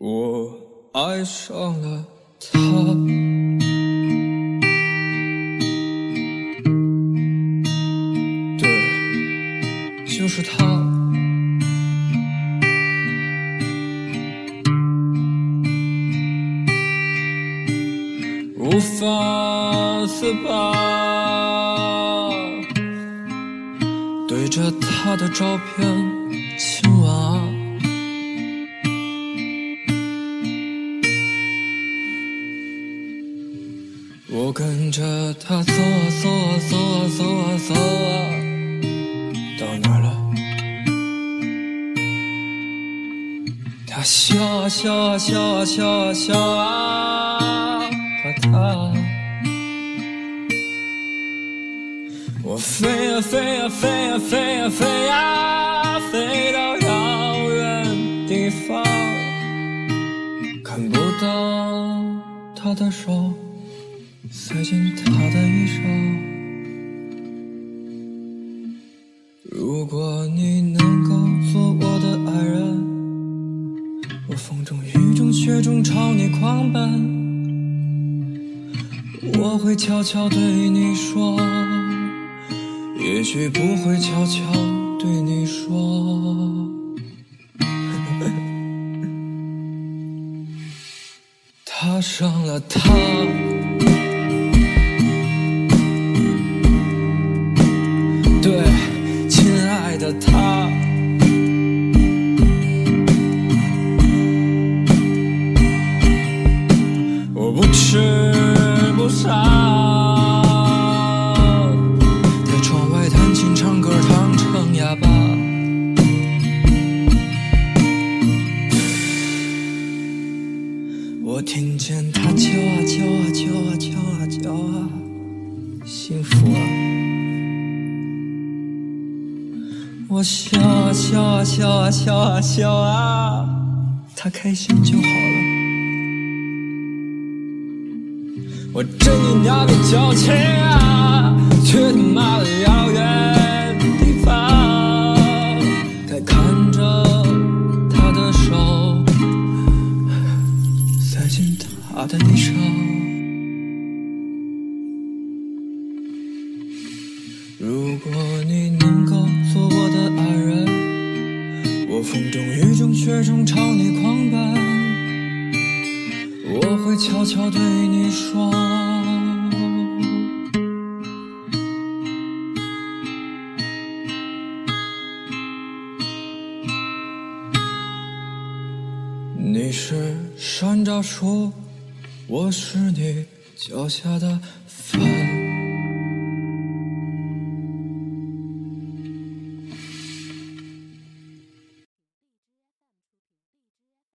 我爱上了他，对，就是他。无法自拔，对着他的照片亲我跟着他走啊走啊走啊走啊走啊，到哪了？他笑啊笑啊笑啊笑啊笑啊，和他。我飞呀飞呀飞呀飞呀飞呀，飞到遥远地方，看不到他的手。塞进他的衣裳。如果你能够做我的爱人，我风中雨中雪中朝你狂奔，我会悄悄对你说，也许不会悄悄对你说。踏上了他。我听见他叫啊叫啊叫啊叫啊叫啊，幸福啊！我笑啊笑啊笑啊笑啊笑啊，他开心就好了。我真你娘的矫情啊，去他妈的遥远他的衣裳。如果你能够做我的爱人，我风中雨中雪中朝你狂奔，我会悄悄对你说，你是山楂树，我是你脚下的帆。